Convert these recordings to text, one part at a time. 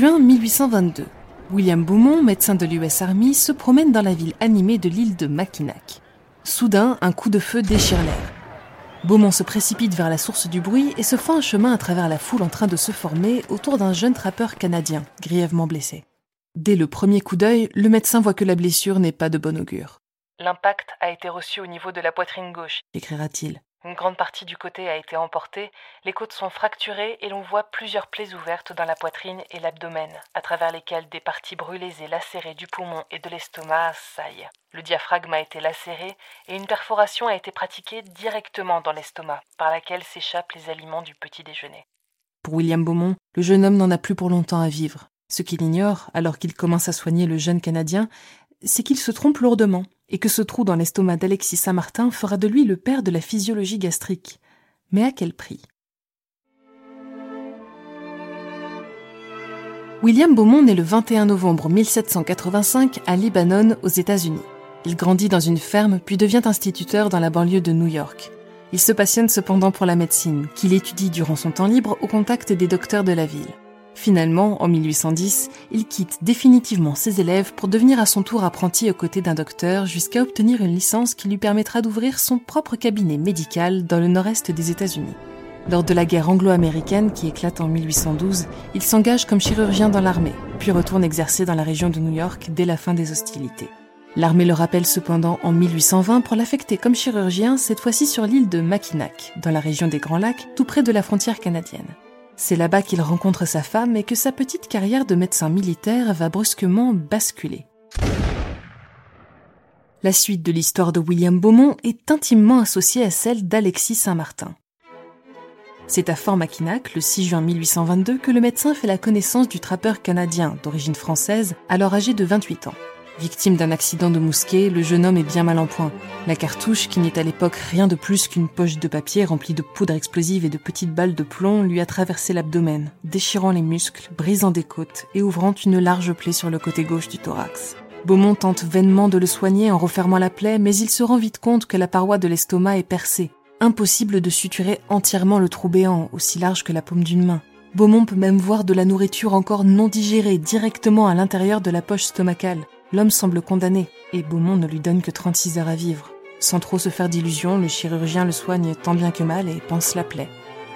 juin 1822. William Beaumont, médecin de l'US Army, se promène dans la ville animée de l'île de Mackinac. Soudain, un coup de feu déchire l'air. Beaumont se précipite vers la source du bruit et se fait un chemin à travers la foule en train de se former autour d'un jeune trappeur canadien, grièvement blessé. Dès le premier coup d'œil, le médecin voit que la blessure n'est pas de bon augure. L'impact a été reçu au niveau de la poitrine gauche, écrira-t-il. Une grande partie du côté a été emportée, les côtes sont fracturées et l'on voit plusieurs plaies ouvertes dans la poitrine et l'abdomen, à travers lesquelles des parties brûlées et lacérées du poumon et de l'estomac saillent. Le diaphragme a été lacéré et une perforation a été pratiquée directement dans l'estomac, par laquelle s'échappent les aliments du petit déjeuner. Pour William Beaumont, le jeune homme n'en a plus pour longtemps à vivre. Ce qu'il ignore, alors qu'il commence à soigner le jeune Canadien, c'est qu'il se trompe lourdement et que ce trou dans l'estomac d'Alexis Saint-Martin fera de lui le père de la physiologie gastrique. Mais à quel prix? William Beaumont naît le 21 novembre 1785 à Libanon, aux États-Unis. Il grandit dans une ferme puis devient instituteur dans la banlieue de New York. Il se passionne cependant pour la médecine, qu'il étudie durant son temps libre au contact des docteurs de la ville. Finalement, en 1810, il quitte définitivement ses élèves pour devenir à son tour apprenti aux côtés d'un docteur jusqu'à obtenir une licence qui lui permettra d'ouvrir son propre cabinet médical dans le nord-est des États-Unis. Lors de la guerre anglo-américaine qui éclate en 1812, il s'engage comme chirurgien dans l'armée, puis retourne exercer dans la région de New York dès la fin des hostilités. L'armée le rappelle cependant en 1820 pour l'affecter comme chirurgien, cette fois-ci sur l'île de Mackinac, dans la région des Grands Lacs, tout près de la frontière canadienne. C'est là-bas qu'il rencontre sa femme et que sa petite carrière de médecin militaire va brusquement basculer. La suite de l'histoire de William Beaumont est intimement associée à celle d'Alexis Saint-Martin. C'est à Fort Mackinac, le 6 juin 1822, que le médecin fait la connaissance du trappeur canadien, d'origine française, alors âgé de 28 ans. Victime d'un accident de mousquet, le jeune homme est bien mal en point. La cartouche, qui n'est à l'époque rien de plus qu'une poche de papier remplie de poudre explosive et de petites balles de plomb, lui a traversé l'abdomen, déchirant les muscles, brisant des côtes et ouvrant une large plaie sur le côté gauche du thorax. Beaumont tente vainement de le soigner en refermant la plaie, mais il se rend vite compte que la paroi de l'estomac est percée. Impossible de suturer entièrement le trou béant, aussi large que la paume d'une main. Beaumont peut même voir de la nourriture encore non digérée directement à l'intérieur de la poche stomacale. L'homme semble condamné, et Beaumont ne lui donne que 36 heures à vivre. Sans trop se faire d'illusions, le chirurgien le soigne tant bien que mal et pense la plaie.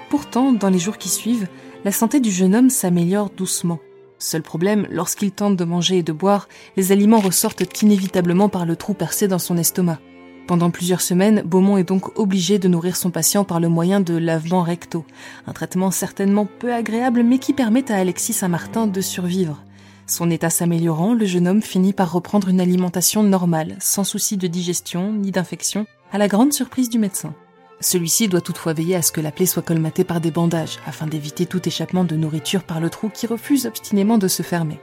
Pourtant, dans les jours qui suivent, la santé du jeune homme s'améliore doucement. Seul problème, lorsqu'il tente de manger et de boire, les aliments ressortent inévitablement par le trou percé dans son estomac. Pendant plusieurs semaines, Beaumont est donc obligé de nourrir son patient par le moyen de lavements recto, un traitement certainement peu agréable mais qui permet à Alexis Saint-Martin de survivre. Son état s'améliorant, le jeune homme finit par reprendre une alimentation normale, sans souci de digestion ni d'infection, à la grande surprise du médecin. Celui-ci doit toutefois veiller à ce que la plaie soit colmatée par des bandages, afin d'éviter tout échappement de nourriture par le trou qui refuse obstinément de se fermer.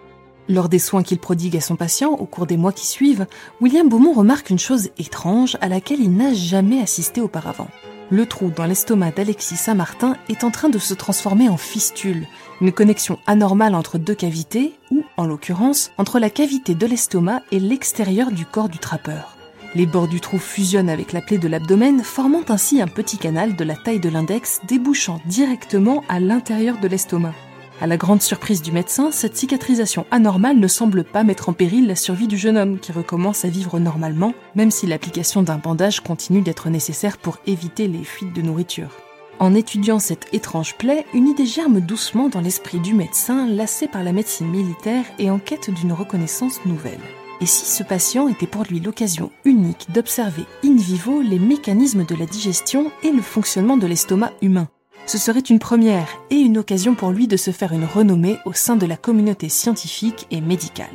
Lors des soins qu'il prodigue à son patient au cours des mois qui suivent, William Beaumont remarque une chose étrange à laquelle il n'a jamais assisté auparavant le trou dans l'estomac d'Alexis Saint-Martin est en train de se transformer en fistule, une connexion anormale entre deux cavités, en l'occurrence, entre la cavité de l'estomac et l'extérieur du corps du trappeur. Les bords du trou fusionnent avec la plaie de l'abdomen, formant ainsi un petit canal de la taille de l'index débouchant directement à l'intérieur de l'estomac. À la grande surprise du médecin, cette cicatrisation anormale ne semble pas mettre en péril la survie du jeune homme qui recommence à vivre normalement, même si l'application d'un bandage continue d'être nécessaire pour éviter les fuites de nourriture. En étudiant cette étrange plaie, une idée germe doucement dans l'esprit du médecin, lassé par la médecine militaire et en quête d'une reconnaissance nouvelle. Et si ce patient était pour lui l'occasion unique d'observer in vivo les mécanismes de la digestion et le fonctionnement de l'estomac humain? Ce serait une première et une occasion pour lui de se faire une renommée au sein de la communauté scientifique et médicale.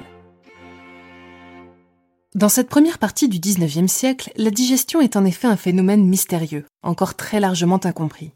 Dans cette première partie du XIXe siècle, la digestion est en effet un phénomène mystérieux, encore très largement incompris.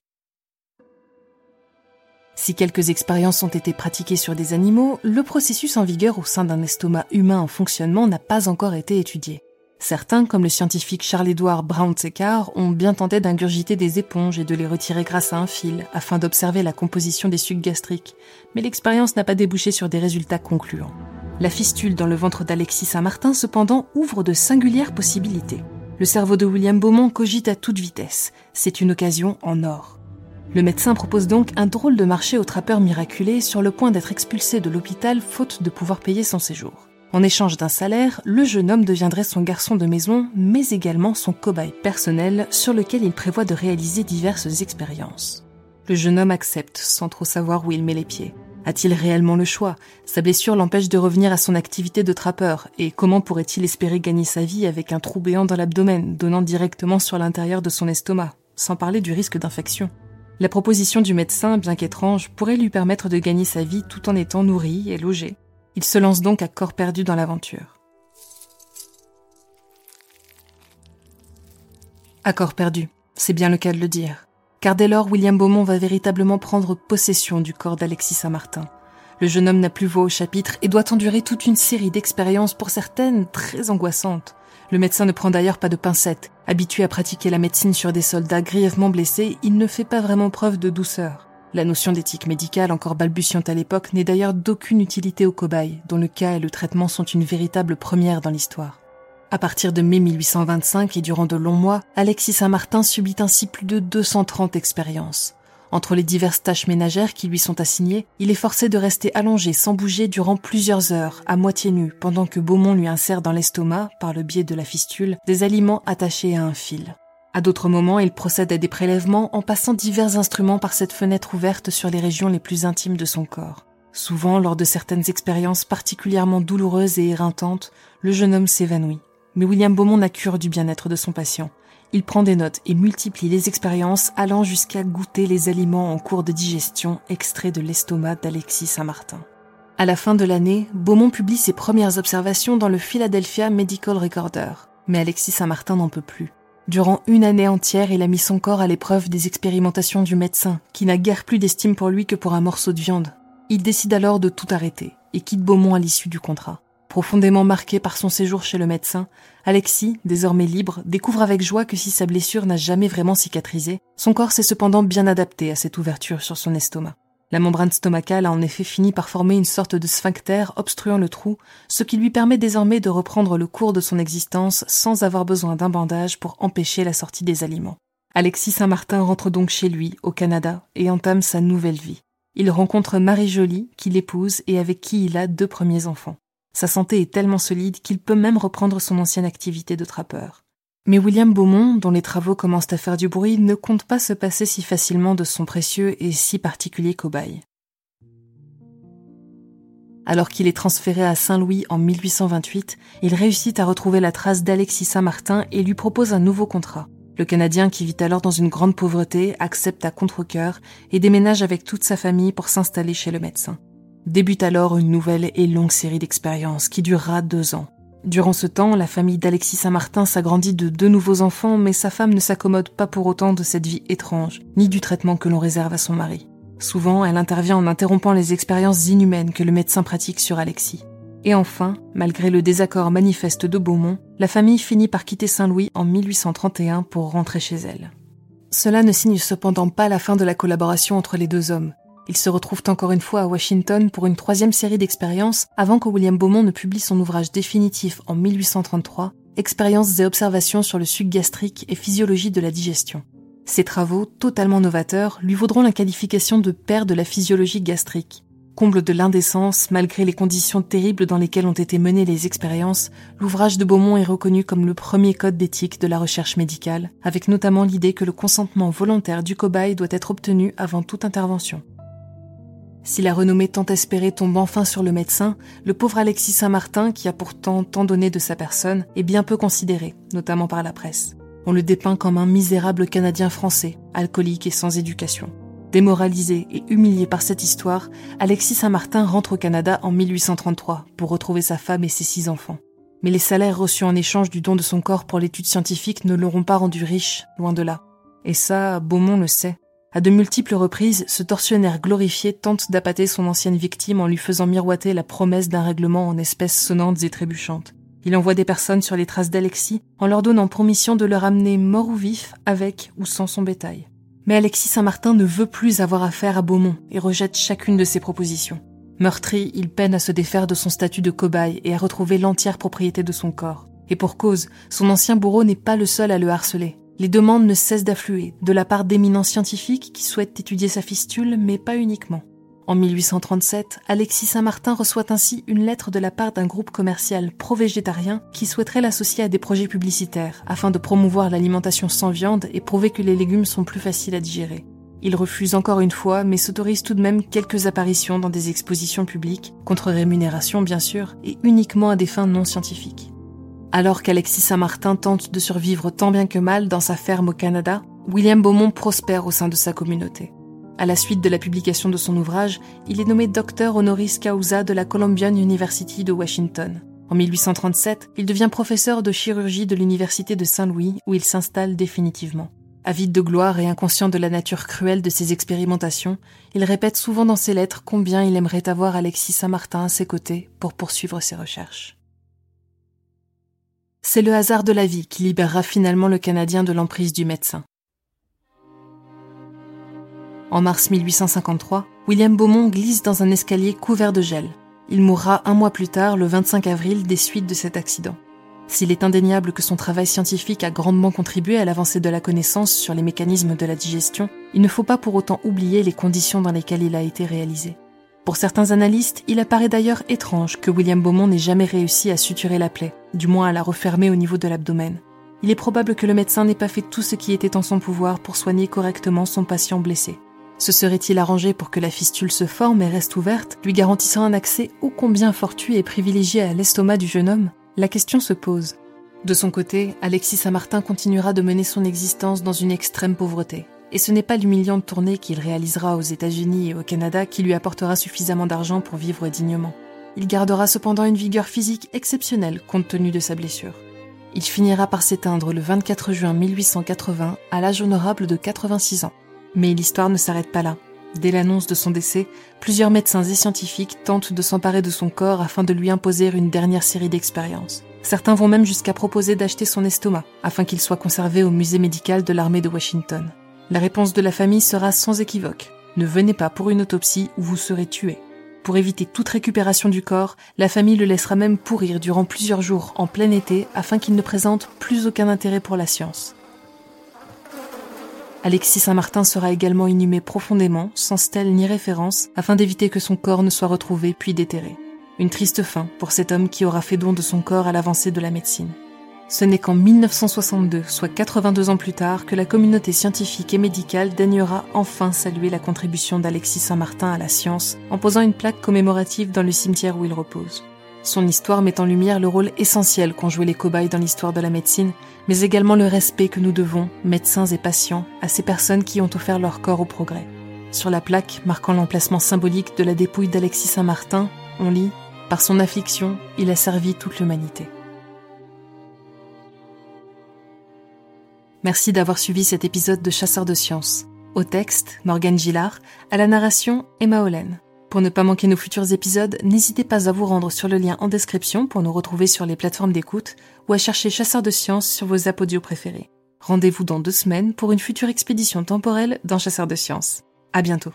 Si quelques expériences ont été pratiquées sur des animaux, le processus en vigueur au sein d'un estomac humain en fonctionnement n'a pas encore été étudié. Certains, comme le scientifique Charles-Édouard Brown-Séquard, ont bien tenté d'ingurgiter des éponges et de les retirer grâce à un fil, afin d'observer la composition des sucs gastriques, mais l'expérience n'a pas débouché sur des résultats concluants. La fistule dans le ventre d'Alexis Saint-Martin, cependant, ouvre de singulières possibilités. Le cerveau de William Beaumont cogite à toute vitesse. C'est une occasion en or. Le médecin propose donc un drôle de marché au trappeur miraculé sur le point d'être expulsé de l'hôpital faute de pouvoir payer son séjour. En échange d'un salaire, le jeune homme deviendrait son garçon de maison, mais également son cobaye personnel sur lequel il prévoit de réaliser diverses expériences. Le jeune homme accepte sans trop savoir où il met les pieds. A-t-il réellement le choix? Sa blessure l'empêche de revenir à son activité de trappeur, et comment pourrait-il espérer gagner sa vie avec un trou béant dans l'abdomen, donnant directement sur l'intérieur de son estomac, sans parler du risque d'infection? La proposition du médecin, bien qu'étrange, pourrait lui permettre de gagner sa vie tout en étant nourri et logé. Il se lance donc à corps perdu dans l'aventure. À corps perdu, c'est bien le cas de le dire. Car dès lors, William Beaumont va véritablement prendre possession du corps d'Alexis Saint-Martin. Le jeune homme n'a plus voix au chapitre et doit endurer toute une série d'expériences, pour certaines très angoissantes. Le médecin ne prend d'ailleurs pas de pincettes. Habitué à pratiquer la médecine sur des soldats grièvement blessés, il ne fait pas vraiment preuve de douceur. La notion d'éthique médicale, encore balbutiante à l'époque, n'est d'ailleurs d'aucune utilité aux cobayes, dont le cas et le traitement sont une véritable première dans l'histoire. À partir de mai 1825 et durant de longs mois, Alexis Saint-Martin subit ainsi plus de 230 expériences. Entre les diverses tâches ménagères qui lui sont assignées, il est forcé de rester allongé sans bouger durant plusieurs heures, à moitié nu, pendant que Beaumont lui insère dans l'estomac, par le biais de la fistule, des aliments attachés à un fil. À d'autres moments, il procède à des prélèvements en passant divers instruments par cette fenêtre ouverte sur les régions les plus intimes de son corps. Souvent, lors de certaines expériences particulièrement douloureuses et éreintantes, le jeune homme s'évanouit. Mais William Beaumont n'a cure du bien-être de son patient. Il prend des notes et multiplie les expériences allant jusqu'à goûter les aliments en cours de digestion extraits de l'estomac d'Alexis Saint-Martin. À la fin de l'année, Beaumont publie ses premières observations dans le Philadelphia Medical Recorder. Mais Alexis Saint-Martin n'en peut plus. Durant une année entière, il a mis son corps à l'épreuve des expérimentations du médecin, qui n'a guère plus d'estime pour lui que pour un morceau de viande. Il décide alors de tout arrêter et quitte Beaumont à l'issue du contrat. Profondément marqué par son séjour chez le médecin, Alexis, désormais libre, découvre avec joie que si sa blessure n'a jamais vraiment cicatrisé, son corps s'est cependant bien adapté à cette ouverture sur son estomac. La membrane stomacale a en effet fini par former une sorte de sphincter obstruant le trou, ce qui lui permet désormais de reprendre le cours de son existence sans avoir besoin d'un bandage pour empêcher la sortie des aliments. Alexis Saint-Martin rentre donc chez lui, au Canada, et entame sa nouvelle vie. Il rencontre Marie Jolie, qui l'épouse et avec qui il a deux premiers enfants. Sa santé est tellement solide qu'il peut même reprendre son ancienne activité de trappeur. Mais William Beaumont, dont les travaux commencent à faire du bruit, ne compte pas se passer si facilement de son précieux et si particulier cobaye. Alors qu'il est transféré à Saint-Louis en 1828, il réussit à retrouver la trace d'Alexis Saint-Martin et lui propose un nouveau contrat. Le Canadien, qui vit alors dans une grande pauvreté, accepte à contre-cœur et déménage avec toute sa famille pour s'installer chez le médecin. Débute alors une nouvelle et longue série d'expériences qui durera deux ans. Durant ce temps, la famille d'Alexis Saint-Martin s'agrandit de deux nouveaux enfants, mais sa femme ne s'accommode pas pour autant de cette vie étrange, ni du traitement que l'on réserve à son mari. Souvent, elle intervient en interrompant les expériences inhumaines que le médecin pratique sur Alexis. Et enfin, malgré le désaccord manifeste de Beaumont, la famille finit par quitter Saint-Louis en 1831 pour rentrer chez elle. Cela ne signe cependant pas la fin de la collaboration entre les deux hommes. Ils se retrouvent encore une fois à Washington pour une troisième série d'expériences avant que William Beaumont ne publie son ouvrage définitif en 1833, Expériences et observations sur le suc gastrique et physiologie de la digestion. Ces travaux, totalement novateurs, lui vaudront la qualification de père de la physiologie gastrique. Comble de l'indécence, malgré les conditions terribles dans lesquelles ont été menées les expériences, l'ouvrage de Beaumont est reconnu comme le premier code d'éthique de la recherche médicale, avec notamment l'idée que le consentement volontaire du cobaye doit être obtenu avant toute intervention. Si la renommée tant espérée tombe enfin sur le médecin, le pauvre Alexis Saint-Martin, qui a pourtant tant donné de sa personne, est bien peu considéré, notamment par la presse. On le dépeint comme un misérable Canadien français, alcoolique et sans éducation. Démoralisé et humilié par cette histoire, Alexis Saint-Martin rentre au Canada en 1833 pour retrouver sa femme et ses six enfants. Mais les salaires reçus en échange du don de son corps pour l'étude scientifique ne l'auront pas rendu riche, loin de là. Et ça, Beaumont le sait. À de multiples reprises, ce tortionnaire glorifié tente d'appâter son ancienne victime en lui faisant miroiter la promesse d'un règlement en espèces sonnantes et trébuchantes. Il envoie des personnes sur les traces d'Alexis en leur donnant promission de le ramener mort ou vif avec ou sans son bétail. Mais Alexis Saint-Martin ne veut plus avoir affaire à Beaumont et rejette chacune de ses propositions. Meurtri, il peine à se défaire de son statut de cobaye et à retrouver l'entière propriété de son corps. Et pour cause, son ancien bourreau n'est pas le seul à le harceler. Les demandes ne cessent d'affluer de la part d'éminents scientifiques qui souhaitent étudier sa fistule, mais pas uniquement. En 1837, Alexis Saint-Martin reçoit ainsi une lettre de la part d'un groupe commercial pro-végétarien qui souhaiterait l'associer à des projets publicitaires afin de promouvoir l'alimentation sans viande et prouver que les légumes sont plus faciles à digérer. Il refuse encore une fois, mais s'autorise tout de même quelques apparitions dans des expositions publiques, contre rémunération bien sûr, et uniquement à des fins non scientifiques. Alors qu'Alexis Saint-Martin tente de survivre tant bien que mal dans sa ferme au Canada, William Beaumont prospère au sein de sa communauté. À la suite de la publication de son ouvrage, il est nommé docteur honoris causa de la Columbian University de Washington. En 1837, il devient professeur de chirurgie de l'Université de Saint-Louis où il s'installe définitivement. Avide de gloire et inconscient de la nature cruelle de ses expérimentations, il répète souvent dans ses lettres combien il aimerait avoir Alexis Saint-Martin à ses côtés pour poursuivre ses recherches. C'est le hasard de la vie qui libérera finalement le Canadien de l'emprise du médecin. En mars 1853, William Beaumont glisse dans un escalier couvert de gel. Il mourra un mois plus tard, le 25 avril, des suites de cet accident. S'il est indéniable que son travail scientifique a grandement contribué à l'avancée de la connaissance sur les mécanismes de la digestion, il ne faut pas pour autant oublier les conditions dans lesquelles il a été réalisé. Pour certains analystes, il apparaît d'ailleurs étrange que William Beaumont n'ait jamais réussi à suturer la plaie, du moins à la refermer au niveau de l'abdomen. Il est probable que le médecin n'ait pas fait tout ce qui était en son pouvoir pour soigner correctement son patient blessé. Se serait-il arrangé pour que la fistule se forme et reste ouverte, lui garantissant un accès ô combien fortuit et privilégié à l'estomac du jeune homme? La question se pose. De son côté, Alexis Saint-Martin continuera de mener son existence dans une extrême pauvreté. Et ce n'est pas l'humiliante tournée qu'il réalisera aux États-Unis et au Canada qui lui apportera suffisamment d'argent pour vivre dignement. Il gardera cependant une vigueur physique exceptionnelle compte tenu de sa blessure. Il finira par s'éteindre le 24 juin 1880 à l'âge honorable de 86 ans. Mais l'histoire ne s'arrête pas là. Dès l'annonce de son décès, plusieurs médecins et scientifiques tentent de s'emparer de son corps afin de lui imposer une dernière série d'expériences. Certains vont même jusqu'à proposer d'acheter son estomac afin qu'il soit conservé au musée médical de l'armée de Washington. La réponse de la famille sera sans équivoque. Ne venez pas pour une autopsie ou vous serez tué. Pour éviter toute récupération du corps, la famille le laissera même pourrir durant plusieurs jours en plein été afin qu'il ne présente plus aucun intérêt pour la science. Alexis Saint-Martin sera également inhumé profondément, sans stèle ni référence, afin d'éviter que son corps ne soit retrouvé puis déterré. Une triste fin pour cet homme qui aura fait don de son corps à l'avancée de la médecine. Ce n'est qu'en 1962, soit 82 ans plus tard, que la communauté scientifique et médicale daignera enfin saluer la contribution d'Alexis Saint-Martin à la science en posant une plaque commémorative dans le cimetière où il repose. Son histoire met en lumière le rôle essentiel qu'ont joué les cobayes dans l'histoire de la médecine, mais également le respect que nous devons, médecins et patients, à ces personnes qui ont offert leur corps au progrès. Sur la plaque marquant l'emplacement symbolique de la dépouille d'Alexis Saint-Martin, on lit Par son affliction, il a servi toute l'humanité. Merci d'avoir suivi cet épisode de Chasseurs de sciences. Au texte, Morgane Gillard, à la narration, Emma Hollen. Pour ne pas manquer nos futurs épisodes, n'hésitez pas à vous rendre sur le lien en description pour nous retrouver sur les plateformes d'écoute ou à chercher Chasseurs de Sciences sur vos apodios préférés. Rendez-vous dans deux semaines pour une future expédition temporelle dans Chasseurs de Sciences. À bientôt.